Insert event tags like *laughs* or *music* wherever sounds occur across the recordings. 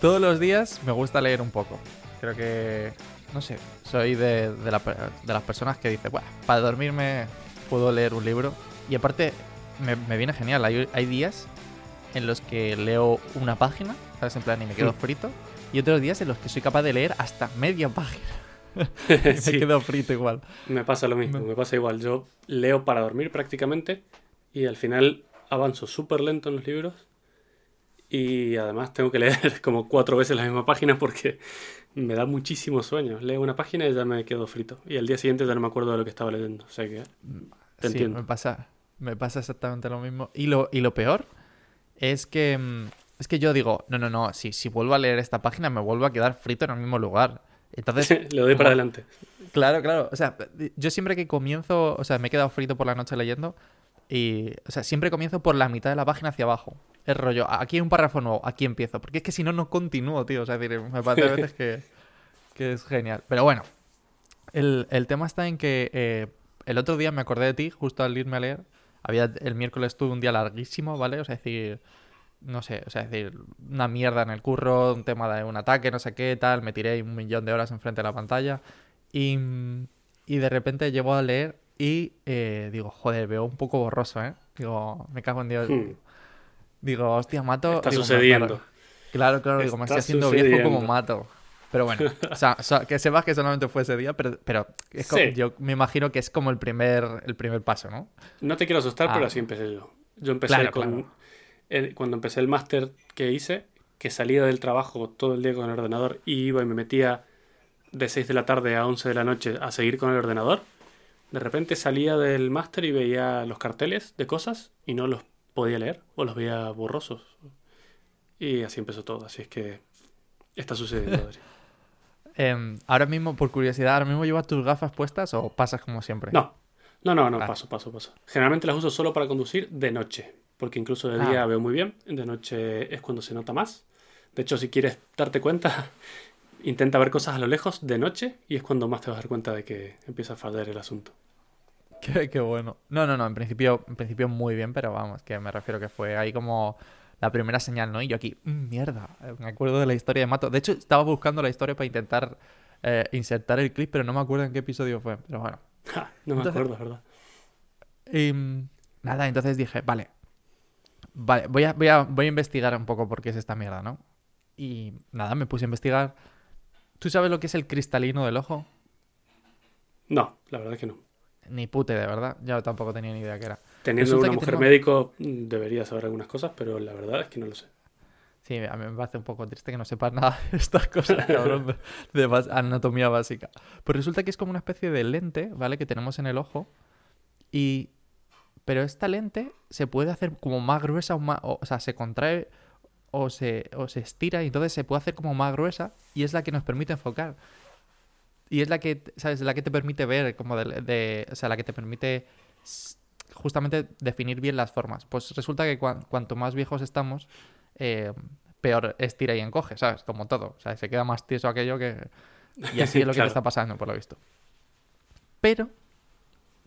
todos los días me gusta leer un poco. Creo que, no sé, soy de, de, la- de las personas que dice, bueno, para dormirme puedo leer un libro. Y aparte, me, me viene genial. Hay, hay días en los que leo una página, ¿sabes? En plan, y me quedo frito. Y otros días en los que soy capaz de leer hasta media página. *laughs* *laughs* y me Sí. quedo frito igual. Me pasa lo mismo, Me- me pasa igual. Yo leo para dormir prácticamente y al final avanzo súper lento en los libros y además tengo que leer *laughs* como cuatro veces la misma página porque me da muchísimo sueño. Leo una página y ya me quedo frito y al día siguiente ya no me acuerdo de lo que estaba leyendo. O sea que Te sí, entiendo. me pasa, me pasa exactamente lo mismo. Y lo, y lo peor es que mm, es que yo digo, no, no, no, si, si vuelvo a leer esta página me vuelvo a quedar frito en el mismo lugar. Entonces, *laughs* le doy para como- adelante. Claro, claro. O sea, yo siempre que comienzo, o sea, me he quedado frito por la noche leyendo y, o sea, siempre comienzo por la mitad de la página hacia abajo. Es rollo, aquí hay un párrafo nuevo, aquí empiezo. Porque es que si no, no continúo, tío. O sea, es decir, me parece a *laughs* veces que, que es genial. Pero bueno, el, el tema está en que eh, el otro día me acordé de ti, justo al irme a leer. Había, el miércoles tuve un día larguísimo, ¿vale? O sea, es decir, no sé, o sea, es decir, una mierda en el curro, un tema de un ataque, no sé qué, tal. Me tiré un millón de horas enfrente de la pantalla. Y, y de repente llego a leer y eh, digo, joder, veo un poco borroso, ¿eh? Digo, me cago en Dios. Hmm. Digo, hostia, mato. Está digo, sucediendo. Claro, claro, digo, me Está estoy haciendo viejo como sucediendo. mato. Pero bueno, o sea, que sepas que solamente fue ese día, pero, pero es como- Sí. yo me imagino que es como el primer, el primer paso, ¿no? No te quiero asustar, Ah. pero así empecé yo. Yo empecé Claro, con. claro. el- cuando empecé el máster que hice, que salía del trabajo todo el día con el ordenador y iba y me metía de 6 de la tarde a 11 de la noche a seguir con el ordenador. De repente salía del máster y veía los carteles de cosas y no los podía leer o los veía borrosos. Y así empezó todo. Así es que está sucediendo. *laughs* Adri. Em, ahora mismo, por curiosidad, ¿ahora mismo llevas tus gafas puestas o pasas como siempre? No, no, no, no, Ah. paso, paso, paso. Generalmente las uso solo para conducir de noche, porque incluso de día Ah. veo muy bien, de noche es cuando se nota más. De hecho, si quieres darte cuenta, *laughs* intenta ver cosas a lo lejos de noche y es cuando más te vas a dar cuenta de que empieza a fallar el asunto. *laughs* Qué, qué bueno. No, no, no, en principio, en principio muy bien, pero vamos, que me refiero que fue ahí como la primera señal, ¿no? Y yo aquí, "Mm, mierda, eh, me acuerdo de la historia de Mato. De hecho, estaba buscando la historia para intentar eh, insertar el clip, pero no me acuerdo en qué episodio fue. Pero bueno. *laughs* Ja, no me Entonces- acuerdo, es ¿verdad? Y mm, nada, entonces dije, vale, vale, voy a, voy, a, voy a investigar un poco por qué es esta mierda, ¿no? Y nada, me puse a investigar. ¿Tú sabes lo que es el cristalino del ojo? No, la verdad es que no. Ni pute, de verdad. Yo tampoco tenía ni idea qué era. Teniendo Resulta una mujer tenemos- médico mm, debería saber algunas cosas, pero la verdad es que no lo sé. Sí, a mí me parece un poco triste que no sepas nada de estas cosas, cabrón, de, de anatomía básica. Pues resulta que es como una especie de lente, ¿vale? Que tenemos en el ojo. Y... Pero esta lente se puede hacer como más gruesa o más... O, o sea, se contrae o se, o se estira y entonces se puede hacer como más gruesa y es la que nos permite enfocar. Y es la que, ¿sabes? La que te permite ver como de, de- O sea, la que te permite justamente definir bien las formas. Pues resulta que cuan- cuanto más viejos estamos, eh, peor estira y encoge, ¿sabes? Como todo. O sea, se queda más tieso aquello que... Y así es lo *laughs* que te está pasando, por lo visto. Pero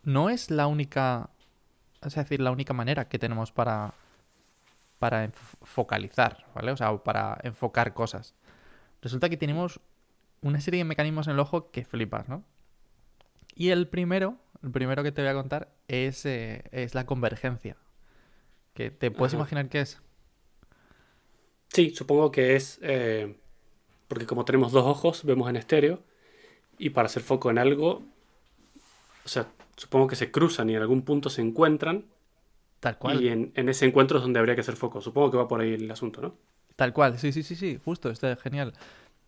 no es la única... Es decir, la única manera que tenemos para, para focalizar, ¿vale? O sea, para enfocar cosas. Resulta que tenemos una serie de mecanismos en el ojo que flipas, ¿no? Y el primero, el primero que te voy a contar es, eh, es la convergencia. Que te puedes Ajá. imaginar qué es. Sí, supongo que es eh, porque como tenemos dos ojos, vemos en estéreo y para hacer foco en algo, o sea, supongo que se cruzan y en algún punto se encuentran Tal cual. y en, en ese encuentro es donde habría que hacer foco. Supongo que va por ahí el asunto, ¿no? Tal cual, sí, sí, sí, sí, justo, está genial.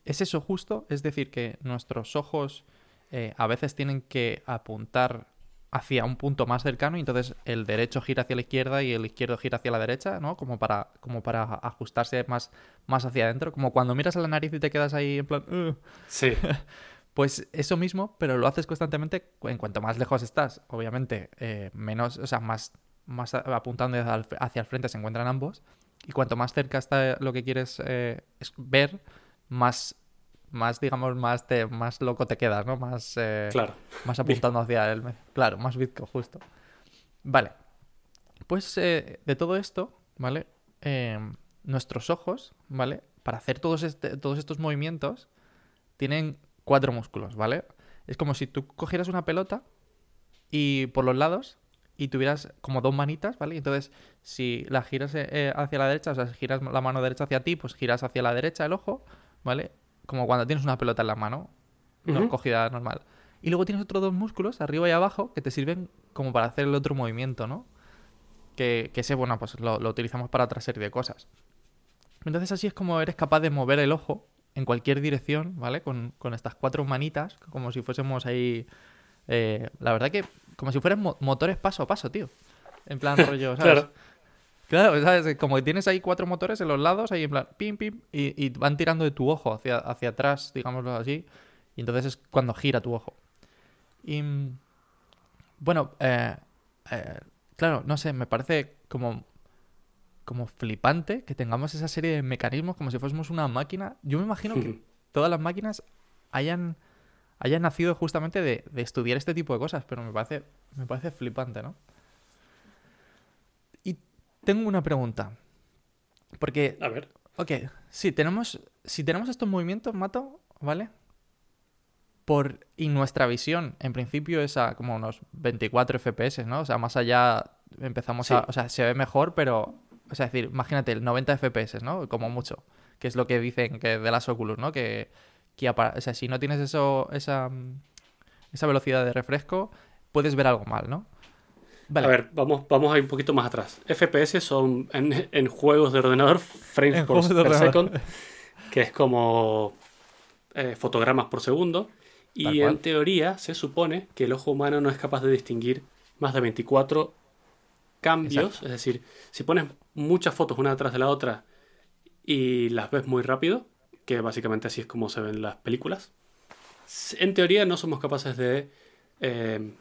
Es eso justo, es decir, que nuestros ojos eh, a veces tienen que apuntar hacia un punto más cercano y entonces el derecho gira hacia la izquierda y el izquierdo gira hacia la derecha, ¿no? Como para, como para ajustarse más, más hacia adentro, como cuando miras a la nariz y te quedas ahí en plan... Sí, *laughs* Pues eso mismo, pero lo haces constantemente en cuanto más lejos estás. Obviamente, eh, menos, o sea, más, más apuntando hacia el, frente se encuentran ambos. Y cuanto más cerca está lo que quieres eh, ver, más, más digamos, más, te, más loco te quedas, ¿no? Más, eh, claro. más apuntando hacia el... Claro, más bizco, justo. Vale. Pues eh, de todo esto, ¿vale? Eh, nuestros ojos, ¿vale? para hacer todos, este- todos estos movimientos, tienen cuatro músculos, ¿vale? Es como si tú cogieras una pelota y por los lados y tuvieras como dos manitas, ¿vale? Entonces, si la giras eh, eh, hacia la derecha, o sea, si giras la mano derecha hacia ti, pues giras hacia la derecha el ojo, ¿vale? Como cuando tienes una pelota en la mano, no Ujú. cogida normal. Y luego tienes otros dos músculos, arriba y abajo, que te sirven como para hacer el otro movimiento, ¿no? Que, que ese, bueno, pues lo, lo utilizamos para otra serie de cosas. Entonces así es como eres capaz de mover el ojo en cualquier dirección, ¿vale? Con, con estas cuatro manitas, como si fuésemos ahí... eh, la verdad que como si fueran mo- motores paso a paso, tío. En plan *laughs* rollo, ¿sabes? Claro. Claro, ¿sabes? Como que tienes ahí cuatro motores en los lados, ahí en plan, pim, pim, y, y van tirando de tu ojo hacia, hacia atrás, digámoslo así, y entonces es cuando gira tu ojo. Y mm, bueno, eh, eh, claro, no sé, me parece como, como flipante que tengamos esa serie de mecanismos como si fuésemos una máquina. Yo me imagino que *laughs* todas las máquinas hayan, hayan nacido justamente de, de estudiar este tipo de cosas, pero me parece, me parece flipante, ¿no? Tengo una pregunta. Porque, A ver. ok, si tenemos, si tenemos estos movimientos, Mato, ¿vale? Por, y nuestra visión, en principio, es a como unos 24 FPS, ¿no? O sea, más allá empezamos a... O sea, se ve mejor, pero... O sea, es decir, imagínate, el 90 FPS, ¿no? Como mucho. Que es lo que dicen que de las Oculus, ¿no? Que, que o sea, si no tienes eso, esa, esa velocidad de refresco, puedes ver algo mal, ¿no? Vale. A ver, vamos, vamos a ir un poquito más atrás. FPS son en, en juegos de ordenador frames En por, per second, *laughs* que es como eh, fotogramas por segundo. Tal Y cual. en teoría se supone que el ojo humano no es capaz de distinguir más de 24 cambios. Exacto. Es decir, si pones muchas fotos una detrás de la otra y las ves muy rápido, que básicamente así es como se ven las películas, en teoría no somos capaces de eh,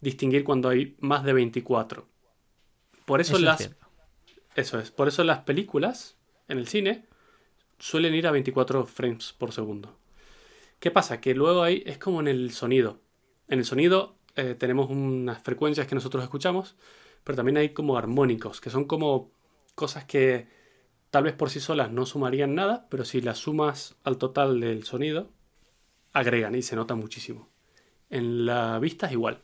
distinguir cuando hay más de 24. Por eso, Eso es las eso es, por eso las películas en el cine suelen ir a 24 frames por segundo. ¿Qué pasa? Que luego hay, es como en el sonido. En el sonido eh, tenemos unas frecuencias que nosotros escuchamos, pero también hay como armónicos, que son como cosas que tal vez por sí solas no sumarían nada, pero si las sumas al total del sonido, agregan y se nota muchísimo. En la vista es igual.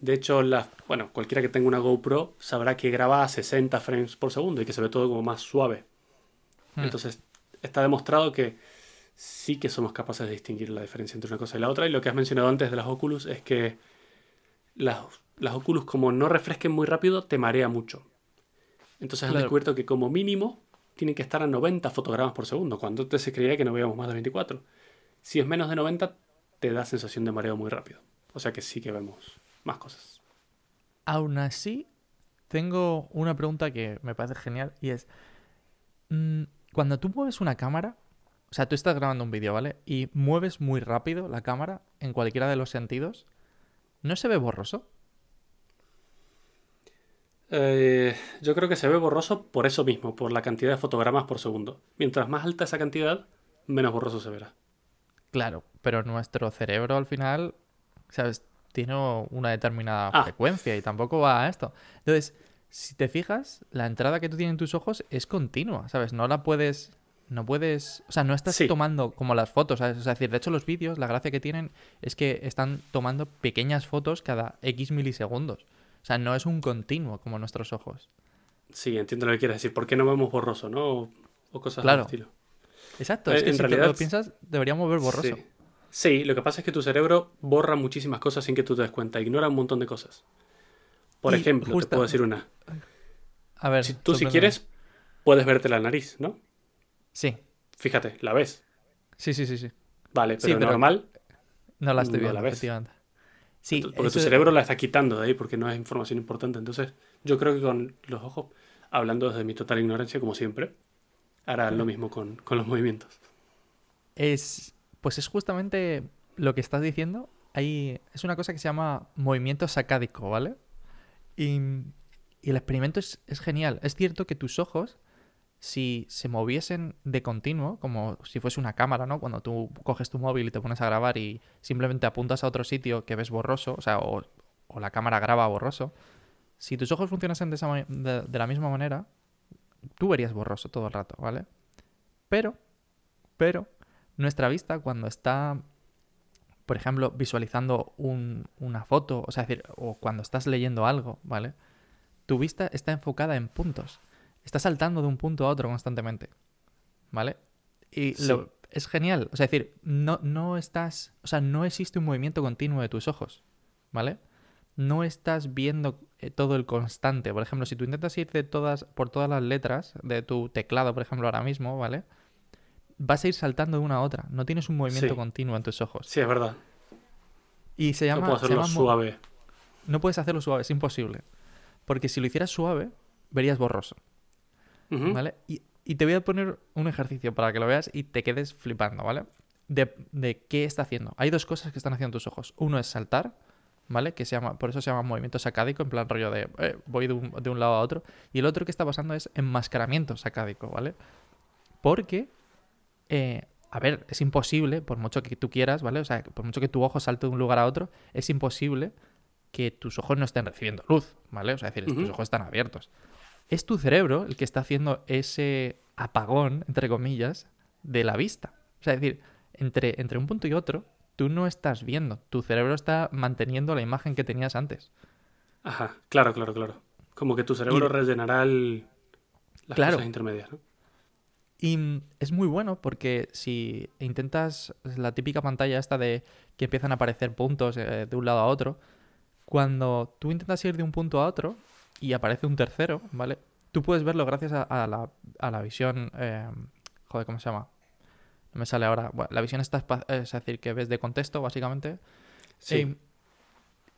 De hecho, la, bueno, cualquiera que tenga una GoPro sabrá que graba a 60 frames por segundo y que se ve todo como más suave. Hmm. Entonces, está demostrado que sí que somos capaces de distinguir la diferencia entre una cosa y la otra. Y lo que has mencionado antes de las Oculus es que las, las Oculus, como no refresquen muy rápido, te marea mucho. Entonces han Claro. descubierto que como mínimo tienen que estar a 90 fotogramas por segundo, cuando antes se creía que no veíamos más de 24. Si es menos de 90, te da sensación de mareo muy rápido. O sea que sí que vemos más cosas. Aún así, tengo una pregunta que me parece genial y es, mm, cuando tú mueves una cámara, o sea, tú estás grabando un vídeo, ¿vale? Y mueves muy rápido la cámara en cualquiera de los sentidos, ¿no se ve borroso? Eh, yo creo que se ve borroso por eso mismo, por la cantidad de fotogramas por segundo. Mientras más alta esa cantidad, menos borroso se verá. Claro, pero nuestro cerebro al final, ¿sabes? Tiene una determinada Ah. frecuencia y tampoco va a esto. Entonces, si te fijas, la entrada que tú tienes en tus ojos es continua, ¿sabes? No la puedes... No puedes... O sea, no estás Sí. tomando como las fotos, ¿sabes? O sea, es decir, de hecho los vídeos, la gracia que tienen es que están tomando pequeñas fotos cada X milisegundos. O sea, no es un continuo como nuestros ojos. Sí, entiendo lo que quieres decir. ¿Por qué no vemos borroso, no? O, o cosas Claro. del estilo. Exacto, Eh, es que en si realidad- lo piensas, deberíamos ver borroso. Sí. Sí, lo que pasa es que tu cerebro borra muchísimas cosas sin que tú te des cuenta. Ignora un montón de cosas. Por Y ejemplo, justa- te puedo decir una. A ver, Si tú, si quieres, puedes verte la nariz, ¿no? Sí, Fíjate, la ves. sí, sí, sí, sí. Vale, Sí, pero, pero- normal, No la estoy No viendo, la ves. Sí, porque tu cerebro la está quitando de ahí porque no es información importante. Entonces, yo creo que con los ojos, hablando desde mi total ignorancia, como siempre, hará lo mismo con, con los movimientos. Es, pues es justamente lo que estás diciendo. Hay, es una cosa que se llama movimiento sacádico, ¿vale? Y, y el experimento es, es genial. Es cierto que tus ojos, si se moviesen de continuo, como si fuese una cámara, ¿no? Cuando tú coges tu móvil y te pones a grabar y simplemente apuntas a otro sitio que ves borroso, o sea, o, la cámara graba borroso, si tus ojos funcionasen de, esa de la misma manera, tú verías borroso todo el rato, ¿vale? Pero, pero, nuestra vista cuando está, por ejemplo, visualizando un- una foto, o sea, es decir, o cuando estás leyendo algo, ¿vale? Tu vista está enfocada en puntos. Está saltando de un punto a otro constantemente, ¿vale? Y Sí. lo- es genial. O sea, es decir, no, no estás, o sea, no existe un movimiento continuo de tus ojos, ¿vale? No estás viendo eh, todo el constante. Por ejemplo, si tú intentas ir de todas, por todas las letras de tu teclado, por ejemplo, ahora mismo, ¿vale? Vas a ir saltando de una a otra. No tienes un movimiento Sí. continuo en tus ojos. Sí, es verdad. Y se No llama, puedo se hacerlo llama suave. No puedes hacerlo suave, es imposible. Porque si lo hicieras suave, verías borroso. ¿Vale? Y, y te voy a poner un ejercicio para que lo veas y te quedes flipando, ¿vale? De, de qué está haciendo. Hay dos cosas que están haciendo tus ojos. Uno es saltar, ¿vale? Que se llama, por eso se llama movimiento sacádico, en plan rollo de eh, voy de un, de un lado a otro. Y el otro que está pasando es enmascaramiento sacádico, ¿vale? Porque, eh, a ver, es imposible, por mucho que tú quieras, ¿vale? O sea, por mucho que tu ojo salte de un lugar a otro, es imposible que tus ojos no estén recibiendo luz, ¿vale? O sea, es decir, tus ojos están abiertos. Es tu cerebro el que está haciendo ese apagón, entre comillas, de la vista. O sea, es decir, entre, entre un punto y otro, tú no estás viendo. Tu cerebro está manteniendo la imagen que tenías antes. Ajá, claro, claro, claro. Como que tu cerebro Y- rellenará el- las Claro. cosas intermedias, ¿no? Y mm, es muy bueno porque si intentas la típica pantalla esta de que empiezan a aparecer puntos eh, de un lado a otro, cuando tú intentas ir de un punto a otro y aparece un tercero, ¿vale? Tú puedes verlo gracias a, a la, a la visión... eh, joder, ¿cómo se llama? No me sale ahora. Bueno, la visión está... Es decir, que ves de contexto, básicamente. Sí. Eh,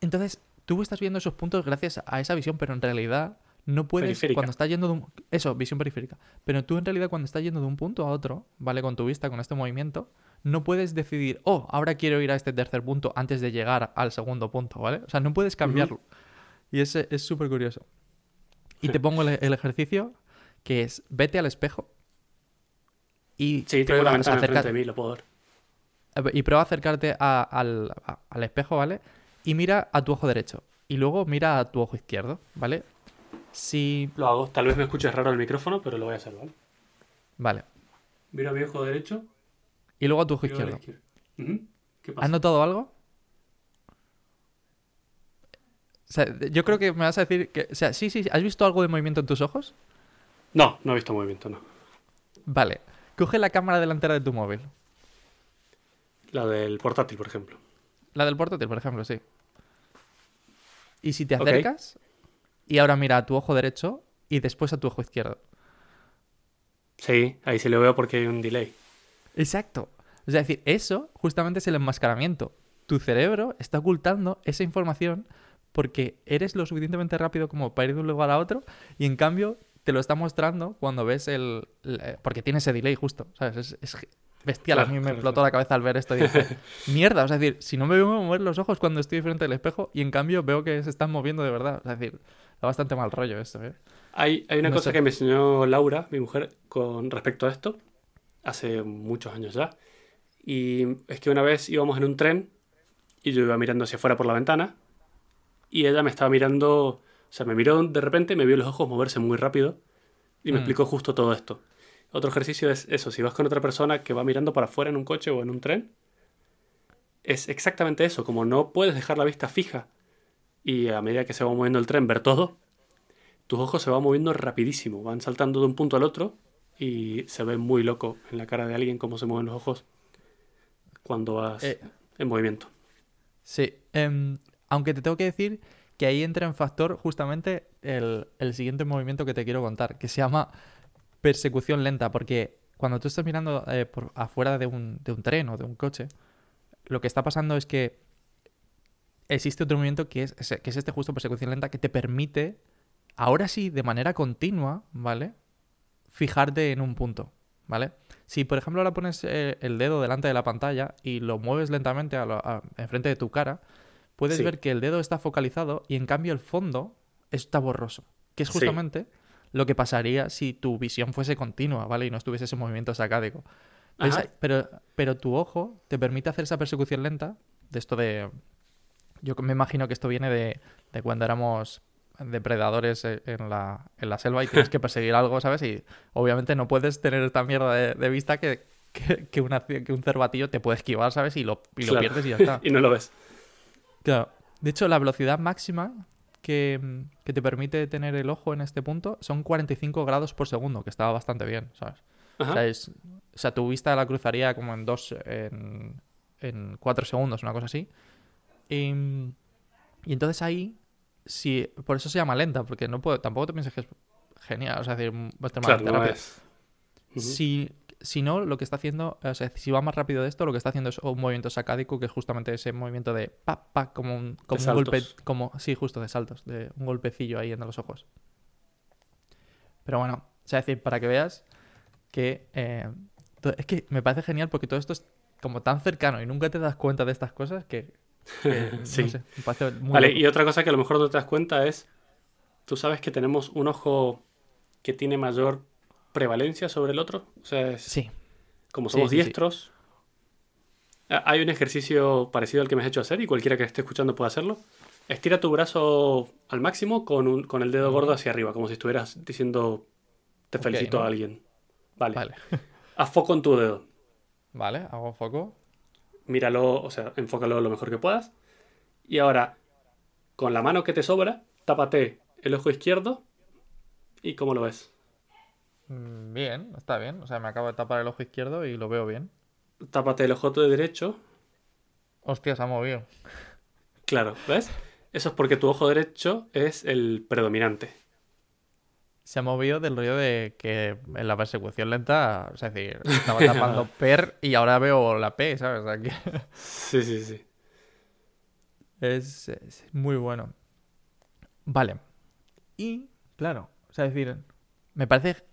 entonces, tú estás viendo esos puntos gracias a esa visión, pero en realidad no puedes. Periférica. Cuando estás yendo de un. Eso, visión periférica. Pero tú en realidad, cuando estás yendo de un punto a otro, ¿vale? Con tu vista, con este movimiento, no puedes decidir, oh, ahora quiero ir a este tercer punto antes de llegar al segundo punto, ¿vale? O sea, no puedes cambiarlo. Y ese es súper curioso. Y te pongo el, el ejercicio que es: vete al espejo. Y Sí, tengo la ventana acerca- de mí, lo puedo ver. y prueba a acercarte a- al, a- al espejo, ¿vale? Y mira a tu ojo derecho. Y luego mira a tu ojo izquierdo, ¿vale? Si. Lo hago. Tal vez me escuches raro el micrófono, pero lo voy a hacer, ¿vale? Vale. Miro a mi ojo derecho. Y luego a tu ojo izquierdo. ¿Has notado algo? O sea, yo creo que me vas a decir que. O sea, sí, sí. ¿Has visto algo de movimiento en tus ojos? No, no he visto movimiento, no. Vale. Coge la cámara delantera de tu móvil. La del portátil, por ejemplo. La del portátil, por ejemplo, sí. Y si te acercas. Y ahora mira a tu ojo derecho y después a tu ojo izquierdo. Sí, ahí sí lo veo porque hay un delay. Exacto. O sea, es decir, eso justamente es el enmascaramiento. Tu cerebro está ocultando esa información porque eres lo suficientemente rápido como para ir de un lugar a otro y en cambio te lo está mostrando cuando ves el... el- porque tiene ese delay justo, ¿sabes? Es, es bestial. a mí me claro, explotó claro. la cabeza al ver esto y dije, *laughs* mierda, o sea, es decir, si no me veo mover los ojos cuando estoy frente al espejo y en cambio veo que se están moviendo de verdad. O sea, es decir, da bastante mal rollo esto, ¿eh? Hay, hay una No cosa sé. que me enseñó Laura, mi mujer, con respecto a esto, hace muchos años ya. Y es que una vez íbamos en un tren y yo iba mirando hacia afuera por la ventana y ella me estaba mirando, o sea, me miró de repente, me vio los ojos moverse muy rápido y me Mm. explicó justo todo esto. Otro ejercicio es eso, si vas con otra persona que va mirando para afuera en un coche o en un tren, es exactamente eso, como no puedes dejar la vista fija y a medida que se va moviendo el tren ver todo, tus ojos se van moviendo rapidísimo, van saltando de un punto al otro y se ve muy loco en la cara de alguien cómo se mueven los ojos cuando vas Eh, en movimiento. Sí, em, aunque te tengo que decir que ahí entra en factor justamente el, el siguiente movimiento que te quiero contar, que se llama persecución lenta, porque cuando tú estás mirando eh, por afuera de un, de un tren o de un coche, lo que está pasando es que existe otro movimiento que es, que es este justo persecución lenta que te permite, ahora sí, de manera continua, ¿vale? Fijarte en un punto, ¿vale? Si, por ejemplo, ahora pones eh, el dedo delante de la pantalla y lo mueves lentamente a lo- a- enfrente de tu cara, puedes Sí. ver que el dedo está focalizado y en cambio el fondo está borroso. Que es Sí. justamente lo que pasaría si tu visión fuese continua, ¿vale? Y no estuviese ese movimiento sacádico. Pero, pero tu ojo te permite hacer esa persecución lenta de esto de... Yo me imagino que esto viene de, de cuando éramos depredadores e- en la, en la selva y tienes que *laughs* perseguir algo, ¿sabes? Y obviamente no puedes tener esta mierda de, de vista que, que, que una- que un cervatillo te puede esquivar, ¿sabes? Y lo, y lo Claro. pierdes y ya está. *laughs* y no lo ves. Claro. De hecho, la velocidad máxima que, que te permite tener el ojo en este punto son 45 grados por segundo, que estaba bastante bien, ¿sabes? O sea, es- o sea, tu vista la cruzaría como en dos, en, en cuatro segundos, una cosa así. Y, y entonces ahí, si, por eso se llama lenta, porque no puedo, tampoco te pienses que es genial, o sea, es decir, Claro, no rápido. es. Si, si no, lo que está haciendo, o sea, si va más rápido de esto, lo que está haciendo es un movimiento sacádico, que es justamente ese movimiento de pa, pa, como un, como un golpe, como, sí, justo de saltos, de un golpecillo ahí entre los ojos. Pero bueno, o sea, es decir, para que veas que eh, es que me parece genial porque todo esto es como tan cercano y nunca te das cuenta de estas cosas que, *laughs* no Sí. sé, me parece muy Vale, loco. y otra cosa que a lo mejor no te das cuenta es, tú sabes que tenemos un ojo que tiene mayor prevalencia sobre el otro. O sea, es- Sí, como somos sí, sí. diestros, a- hay un ejercicio parecido al que me has hecho hacer y cualquiera que esté escuchando puede hacerlo. Estira tu brazo al máximo con, un- con el dedo gordo hacia arriba, como si estuvieras diciendo te felicito ¿no? a alguien. Vale. vale. Haz foco en tu dedo. Vale, hago foco. Míralo, o sea, enfócalo lo mejor que puedas. Y ahora, con la mano que te sobra, tápate el ojo izquierdo. ¿Y cómo lo ves? Mm, Bien, está bien. O sea, me acabo de tapar el ojo izquierdo y lo veo bien. Tápate el ojo de derecho. Hostia, se ha movido. Claro, ¿ves? Eso es porque tu ojo derecho es el predominante. Se ha movido del rollo de que en la persecución lenta, o sea, es decir, estaba tapando *laughs* per y ahora veo la P, ¿sabes? O sea, que Sí, sí, sí. es, es muy bueno. Vale. Y, claro, o sea, es decir, me parece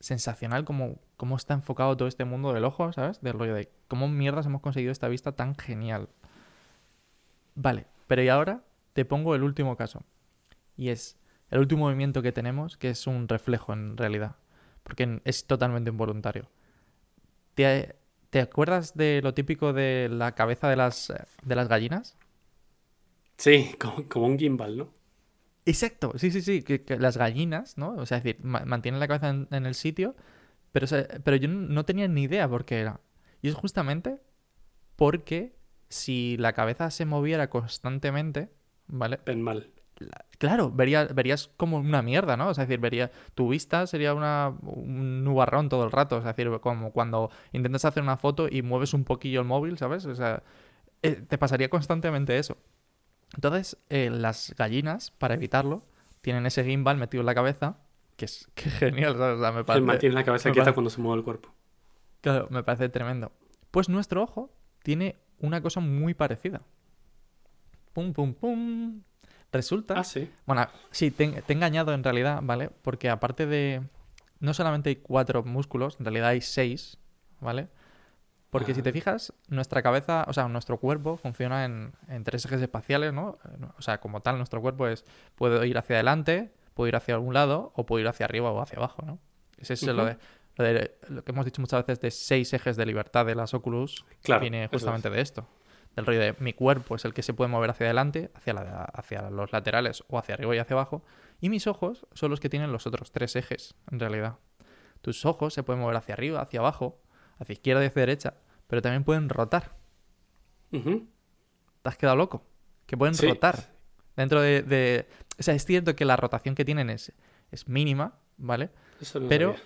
sensacional cómo, cómo está enfocado todo este mundo del ojo, ¿sabes? Del rollo de cómo mierdas hemos conseguido esta vista tan genial. Vale, pero y ahora te pongo el último caso. Y es el último movimiento que tenemos, que es un reflejo en realidad. Porque es totalmente involuntario. ¿Te, te acuerdas de lo típico de la cabeza de las, de las gallinas? Sí, como, como un gimbal, ¿no? Exacto, sí, sí, sí, que, que las gallinas, ¿no? O sea, es decir, ma- mantienen la cabeza en, en el sitio, pero, o sea, pero yo no no tenía ni idea por qué era. Y es justamente porque si la cabeza se moviera constantemente, ¿vale? Ven mal. Claro, vería- verías como una mierda, ¿no? O sea, es decir, vería, tu vista sería una, un nubarrón todo el rato. O sea, es decir, como cuando intentas hacer una foto y mueves un poquillo el móvil, ¿sabes? O sea, eh, te pasaría constantemente eso. Entonces, eh, las gallinas, para evitarlo, tienen ese gimbal metido en la cabeza, que es *laughs* que genial, ¿sabes? O sea, me parece, mantiene la cabeza quieta parece- cuando se mueve el cuerpo. claro, me parece tremendo. Pues nuestro ojo tiene una cosa muy parecida. Pum, pum, pum. Resulta Ah, sí. bueno, sí, te, te he engañado en realidad, ¿vale? Porque aparte de... No solamente hay cuatro músculos, en realidad hay seis, ¿vale? Porque si te fijas, nuestra cabeza, o sea, nuestro cuerpo funciona en, en tres ejes espaciales, ¿no? O sea, como tal, nuestro cuerpo es... Puede ir hacia adelante, puede ir hacia algún lado, o puede ir hacia arriba o hacia abajo, ¿no? Ese es lo, Ujú. de, lo de- lo que hemos dicho muchas veces de seis ejes de libertad de las Oculus, Claro. viene justamente de esto. Del rollo de mi cuerpo es el que se puede mover hacia adelante, hacia, la- hacia los laterales o hacia arriba y hacia abajo. Y mis ojos son los que tienen los otros tres ejes, en realidad. Tus ojos se pueden mover hacia arriba, hacia abajo, hacia izquierda y hacia derecha, pero también pueden rotar. ¿Te has quedado loco? Que pueden Sí. rotar. Dentro de, de- O sea, es cierto que la rotación que tienen es, es mínima, ¿vale? Eso no Pero, sabía.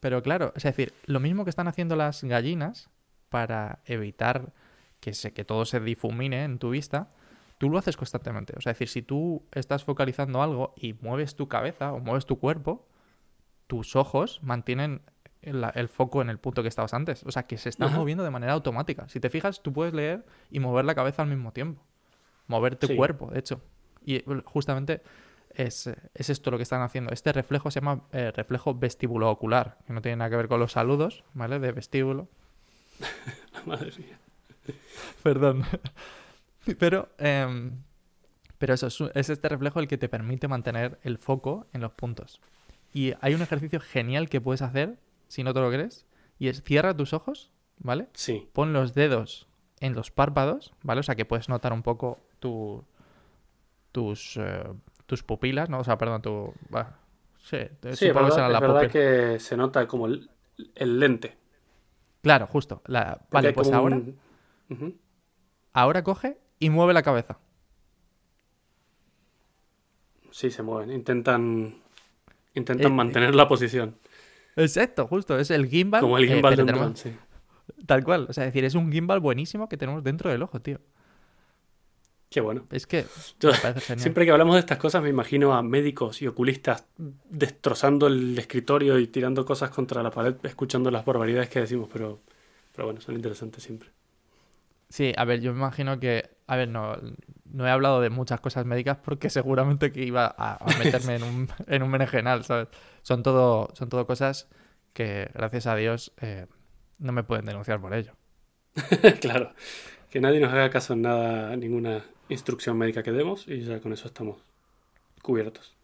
pero claro, es decir, lo mismo que están haciendo las gallinas para evitar que, se, que todo se difumine en tu vista, tú lo haces constantemente. O sea, es decir, si tú estás focalizando algo y mueves tu cabeza o mueves tu cuerpo, tus ojos mantienen el, el foco en el punto que estabas antes. O sea, que se están Ajá. moviendo de manera automática. Si te fijas, tú puedes leer y mover la cabeza al mismo tiempo. Mover tu Sí. cuerpo, de hecho. Y eh, justamente es, es esto lo que están haciendo. Este reflejo se llama eh, reflejo vestíbulo ocular, que no tiene nada que ver con los saludos, ¿vale? De vestíbulo. *laughs* Madre mía. *laughs* Perdón. *laughs* Pero, em, pero eso, es, es este reflejo el que te permite mantener el foco en los puntos. Y hay un ejercicio genial que puedes hacer, si no te lo crees, y es cierra tus ojos, ¿vale? Sí. Pon los dedos en los párpados, ¿vale? O sea que puedes notar un poco tu, tus, eh, tus pupilas, ¿no? O sea, perdón, tu... sí, Sí, es verdad, serán es verdad que se nota como el, el lente. Claro, justo. La- Vale, pues como ahora, un- Ahora coge y mueve la cabeza. Sí, se mueven. Intentan, intentan Eh, mantener la posición. Exacto, justo. Es el gimbal. Como el eh, gimbal de un dron, sí. Tal cual. O sea, es decir, es un gimbal buenísimo que tenemos dentro del ojo, tío. Qué bueno. Es que Yo-. Siempre que hablamos de estas cosas me imagino a médicos y oculistas destrozando el escritorio y tirando cosas contra la pared, escuchando las barbaridades que decimos, pero, pero bueno, son interesantes siempre. Sí, a ver, yo me imagino que. A ver, no, no he hablado de muchas cosas médicas porque *laughs* seguramente que iba a, a *laughs* meterme en un, en un berenjenal, ¿sabes? Son todo, son todo cosas que, gracias a Dios, eh, no me pueden denunciar por ello. *laughs* claro, que nadie nos haga caso en nada, ninguna instrucción médica que demos y ya con eso estamos cubiertos.